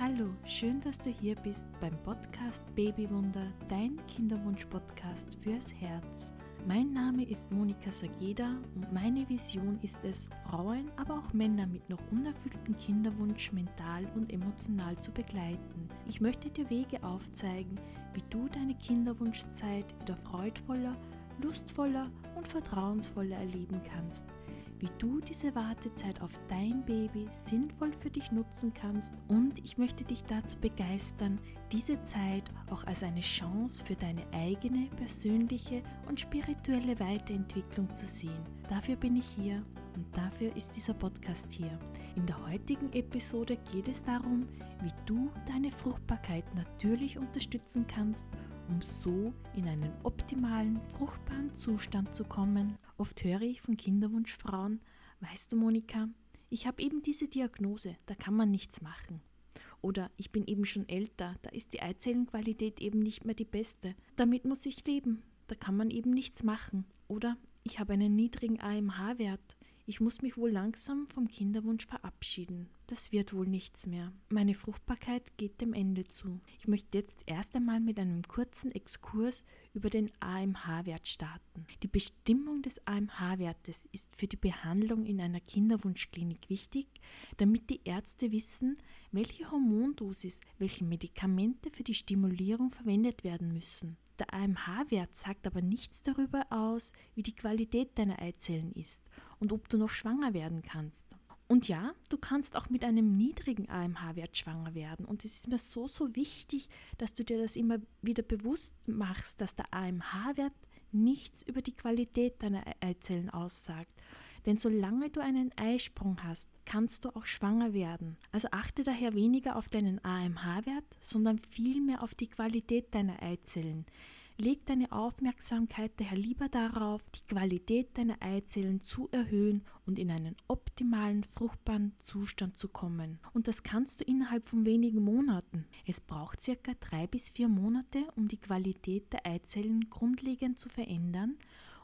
Hallo, schön, dass du hier bist beim Podcast Babywunder, dein Kinderwunsch-Podcast fürs Herz. Mein Name ist Monika Sageda und meine Vision ist es, Frauen, aber auch Männer mit noch unerfüllten Kinderwunsch mental und emotional zu begleiten. Ich möchte dir Wege aufzeigen, wie du deine Kinderwunschzeit wieder freudvoller, lustvoller und vertrauensvoller erleben kannst wie du diese Wartezeit auf dein Baby sinnvoll für dich nutzen kannst und ich möchte dich dazu begeistern, diese Zeit auch als eine Chance für deine eigene persönliche und spirituelle Weiterentwicklung zu sehen. Dafür bin ich hier und dafür ist dieser Podcast hier. In der heutigen Episode geht es darum, wie du deine Fruchtbarkeit natürlich unterstützen kannst um so in einen optimalen, fruchtbaren Zustand zu kommen. Oft höre ich von Kinderwunschfrauen, weißt du Monika, ich habe eben diese Diagnose, da kann man nichts machen. Oder ich bin eben schon älter, da ist die Eizellenqualität eben nicht mehr die beste. Damit muss ich leben, da kann man eben nichts machen. Oder ich habe einen niedrigen AMH-Wert, ich muss mich wohl langsam vom Kinderwunsch verabschieden. Das wird wohl nichts mehr. Meine Fruchtbarkeit geht dem Ende zu. Ich möchte jetzt erst einmal mit einem kurzen Exkurs über den AMH-Wert starten. Die Bestimmung des AMH-Wertes ist für die Behandlung in einer Kinderwunschklinik wichtig, damit die Ärzte wissen, welche Hormondosis, welche Medikamente für die Stimulierung verwendet werden müssen. Der AMH-Wert sagt aber nichts darüber aus, wie die Qualität deiner Eizellen ist und ob du noch schwanger werden kannst. Und ja, du kannst auch mit einem niedrigen AMH-Wert schwanger werden. Und es ist mir so, so wichtig, dass du dir das immer wieder bewusst machst, dass der AMH-Wert nichts über die Qualität deiner Eizellen aussagt. Denn solange du einen Eisprung hast, kannst du auch schwanger werden. Also achte daher weniger auf deinen AMH-Wert, sondern vielmehr auf die Qualität deiner Eizellen. Leg deine Aufmerksamkeit daher lieber darauf, die Qualität deiner Eizellen zu erhöhen und in einen optimalen, fruchtbaren Zustand zu kommen. Und das kannst du innerhalb von wenigen Monaten. Es braucht circa drei bis vier Monate, um die Qualität der Eizellen grundlegend zu verändern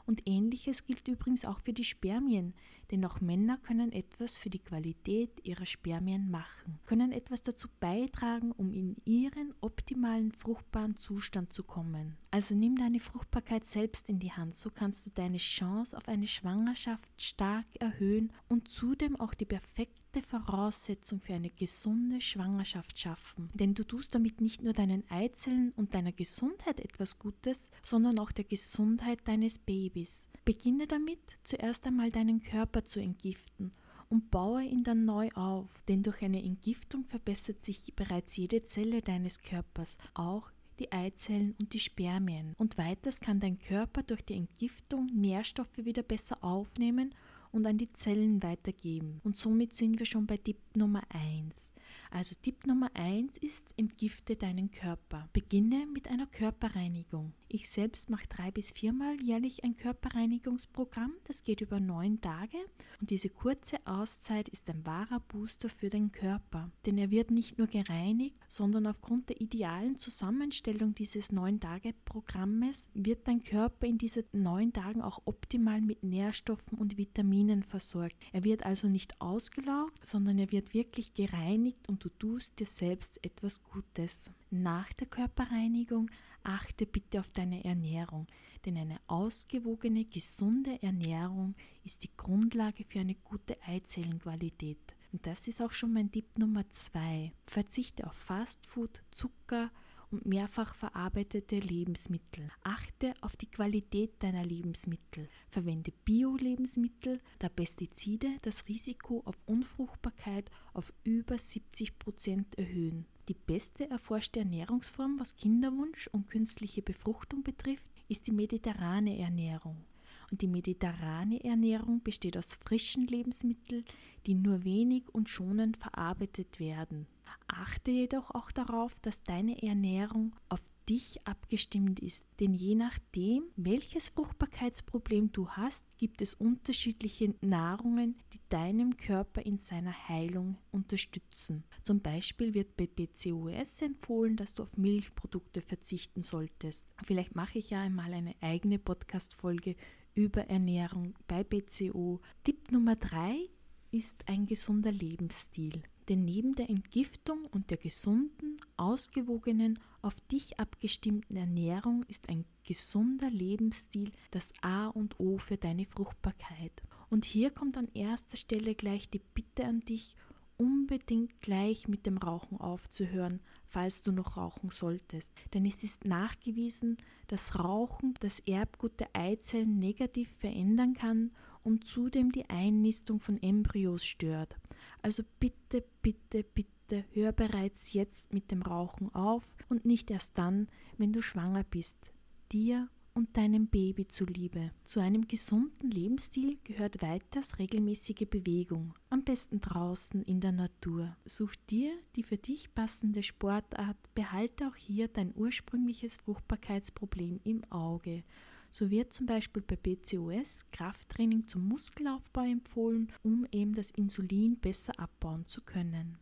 und ähnliches gilt übrigens auch für die Spermien, denn auch Männer können etwas für die Qualität ihrer Spermien machen, können etwas dazu beitragen, um in ihren optimalen fruchtbaren Zustand zu kommen. Also nimm deine Fruchtbarkeit selbst in die Hand, so kannst du deine Chance auf eine Schwangerschaft stark erhöhen und zudem auch die perfekte Voraussetzung für eine gesunde Schwangerschaft schaffen. Denn du tust damit nicht nur deinen Eizellen und deiner Gesundheit etwas Gutes, sondern auch der Gesundheit deines Babys. Beginne damit, zuerst einmal deinen Körper zu entgiften und baue ihn dann neu auf, denn durch eine Entgiftung verbessert sich bereits jede Zelle deines Körpers, auch die Eizellen und die Spermien. Und weiters kann dein Körper durch die Entgiftung Nährstoffe wieder besser aufnehmen und an die Zellen weitergeben. Und somit sind wir schon bei Tipp Nummer 1. Also Tipp Nummer 1 ist, entgifte deinen Körper. Beginne mit einer Körperreinigung. Ich selbst mache drei bis viermal jährlich ein Körperreinigungsprogramm. Das geht über neun Tage und diese kurze Auszeit ist ein wahrer Booster für den Körper. Denn er wird nicht nur gereinigt, sondern aufgrund der idealen Zusammenstellung dieses neun Tage Programmes wird dein Körper in diesen neun Tagen auch optimal mit Nährstoffen und Vitaminen versorgt. Er wird also nicht ausgelaugt, sondern er wird wirklich gereinigt und du tust dir selbst etwas Gutes. Nach der Körperreinigung achte bitte auf deine Ernährung, denn eine ausgewogene, gesunde Ernährung ist die Grundlage für eine gute Eizellenqualität. Und das ist auch schon mein Tipp Nummer zwei. Verzichte auf Fastfood, Zucker und mehrfach verarbeitete Lebensmittel. Achte auf die Qualität deiner Lebensmittel. Verwende Bio-Lebensmittel, da Pestizide das Risiko auf Unfruchtbarkeit auf über 70 Prozent erhöhen. Die beste erforschte Ernährungsform, was Kinderwunsch und künstliche Befruchtung betrifft, ist die mediterrane Ernährung. Und die mediterrane Ernährung besteht aus frischen Lebensmitteln, die nur wenig und schonend verarbeitet werden. Achte jedoch auch darauf, dass deine Ernährung auf dich abgestimmt ist. Denn je nachdem, welches Fruchtbarkeitsproblem du hast, gibt es unterschiedliche Nahrungen, die deinem Körper in seiner Heilung unterstützen. Zum Beispiel wird bei PCOS empfohlen, dass du auf Milchprodukte verzichten solltest. Vielleicht mache ich ja einmal eine eigene Podcast-Folge über Ernährung bei BCO. Tipp Nummer drei ist ein gesunder Lebensstil. Denn neben der Entgiftung und der gesunden, ausgewogenen, auf dich abgestimmten Ernährung ist ein gesunder Lebensstil das A und O für deine Fruchtbarkeit. Und hier kommt an erster Stelle gleich die Bitte an dich, unbedingt gleich mit dem Rauchen aufzuhören, falls du noch rauchen solltest. Denn es ist nachgewiesen, dass Rauchen das Erbgut der Eizellen negativ verändern kann und zudem die Einnistung von Embryos stört. Also bitte, bitte, bitte hör bereits jetzt mit dem Rauchen auf und nicht erst dann, wenn du schwanger bist. Dir und deinem Baby zuliebe. Zu einem gesunden Lebensstil gehört weiters regelmäßige Bewegung, am besten draußen in der Natur. Such dir die für dich passende Sportart, behalte auch hier dein ursprüngliches Fruchtbarkeitsproblem im Auge. So wird zum Beispiel bei PCOS Krafttraining zum Muskelaufbau empfohlen, um eben das Insulin besser abbauen zu können.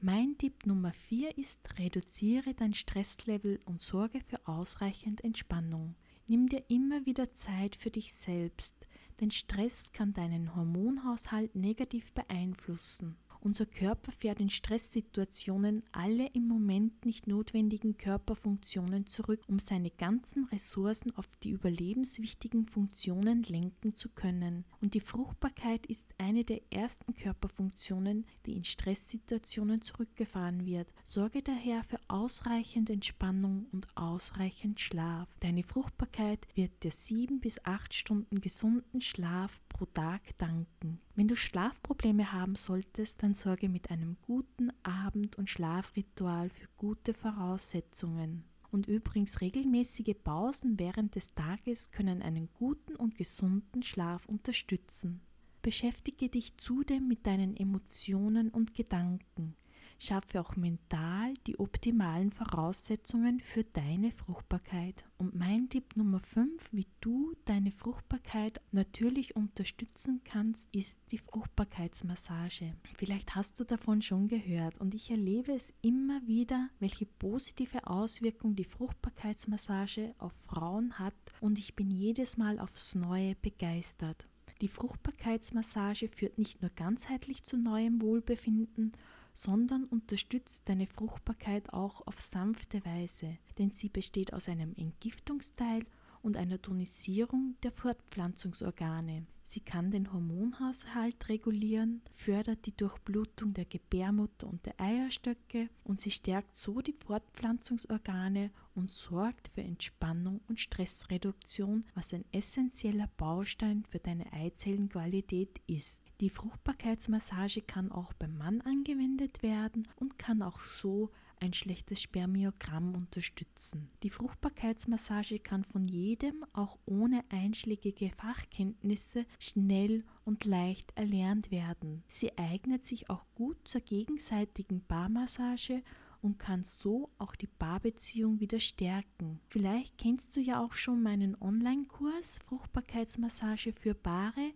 Mein Tipp Nummer 4 ist, reduziere dein Stresslevel und sorge für ausreichend Entspannung. Nimm dir immer wieder Zeit für dich selbst, denn Stress kann deinen Hormonhaushalt negativ beeinflussen. Unser Körper fährt in Stresssituationen alle im Moment nicht notwendigen Körperfunktionen zurück, um seine ganzen Ressourcen auf die überlebenswichtigen Funktionen lenken zu können. Und die Fruchtbarkeit ist eine der ersten Körperfunktionen, die in Stresssituationen zurückgefahren wird. Sorge daher für ausreichend Entspannung und ausreichend Schlaf. Deine Fruchtbarkeit wird dir sieben bis acht Stunden gesunden Schlaf pro Tag danken. Wenn du Schlafprobleme haben solltest, dann sorge mit einem guten Abend- und Schlafritual für gute Voraussetzungen. Und übrigens regelmäßige Pausen während des Tages können einen guten und gesunden Schlaf unterstützen. Beschäftige dich zudem mit deinen Emotionen und Gedanken schaffe auch mental die optimalen Voraussetzungen für deine Fruchtbarkeit. Und mein Tipp Nummer 5, wie du deine Fruchtbarkeit natürlich unterstützen kannst, ist die Fruchtbarkeitsmassage. Vielleicht hast du davon schon gehört und ich erlebe es immer wieder, welche positive Auswirkung die Fruchtbarkeitsmassage auf Frauen hat und ich bin jedes Mal aufs Neue begeistert. Die Fruchtbarkeitsmassage führt nicht nur ganzheitlich zu neuem Wohlbefinden, sondern unterstützt deine Fruchtbarkeit auch auf sanfte Weise, denn sie besteht aus einem Entgiftungsteil und einer Tonisierung der Fortpflanzungsorgane. Sie kann den Hormonhaushalt regulieren, fördert die Durchblutung der Gebärmutter und der Eierstöcke und sie stärkt so die Fortpflanzungsorgane und sorgt für Entspannung und Stressreduktion, was ein essentieller Baustein für deine Eizellenqualität ist. Die Fruchtbarkeitsmassage kann auch beim Mann angewendet werden und kann auch so ein schlechtes Spermiogramm unterstützen. Die Fruchtbarkeitsmassage kann von jedem, auch ohne einschlägige Fachkenntnisse, schnell und leicht erlernt werden. Sie eignet sich auch gut zur gegenseitigen Barmassage und kann so auch die Paarbeziehung wieder stärken. Vielleicht kennst du ja auch schon meinen Online-Kurs Fruchtbarkeitsmassage für Paare,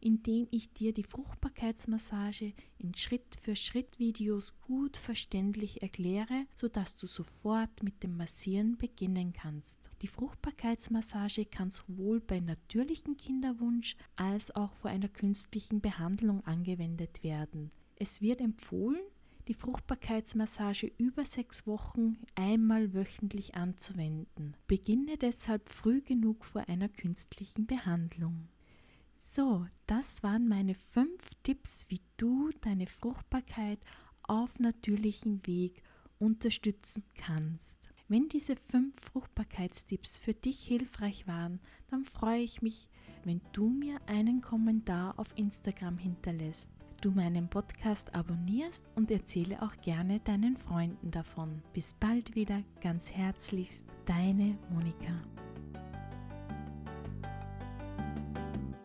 indem ich dir die Fruchtbarkeitsmassage in Schritt-für-Schritt-Videos gut verständlich erkläre, sodass du sofort mit dem Massieren beginnen kannst. Die Fruchtbarkeitsmassage kann sowohl bei natürlichem Kinderwunsch als auch vor einer künstlichen Behandlung angewendet werden. Es wird empfohlen, die Fruchtbarkeitsmassage über sechs Wochen einmal wöchentlich anzuwenden. Beginne deshalb früh genug vor einer künstlichen Behandlung. So, das waren meine fünf Tipps, wie du deine Fruchtbarkeit auf natürlichem Weg unterstützen kannst. Wenn diese fünf Fruchtbarkeitstipps für dich hilfreich waren, dann freue ich mich, wenn du mir einen Kommentar auf Instagram hinterlässt, du meinen Podcast abonnierst und erzähle auch gerne deinen Freunden davon. Bis bald wieder, ganz herzlichst, deine Monika.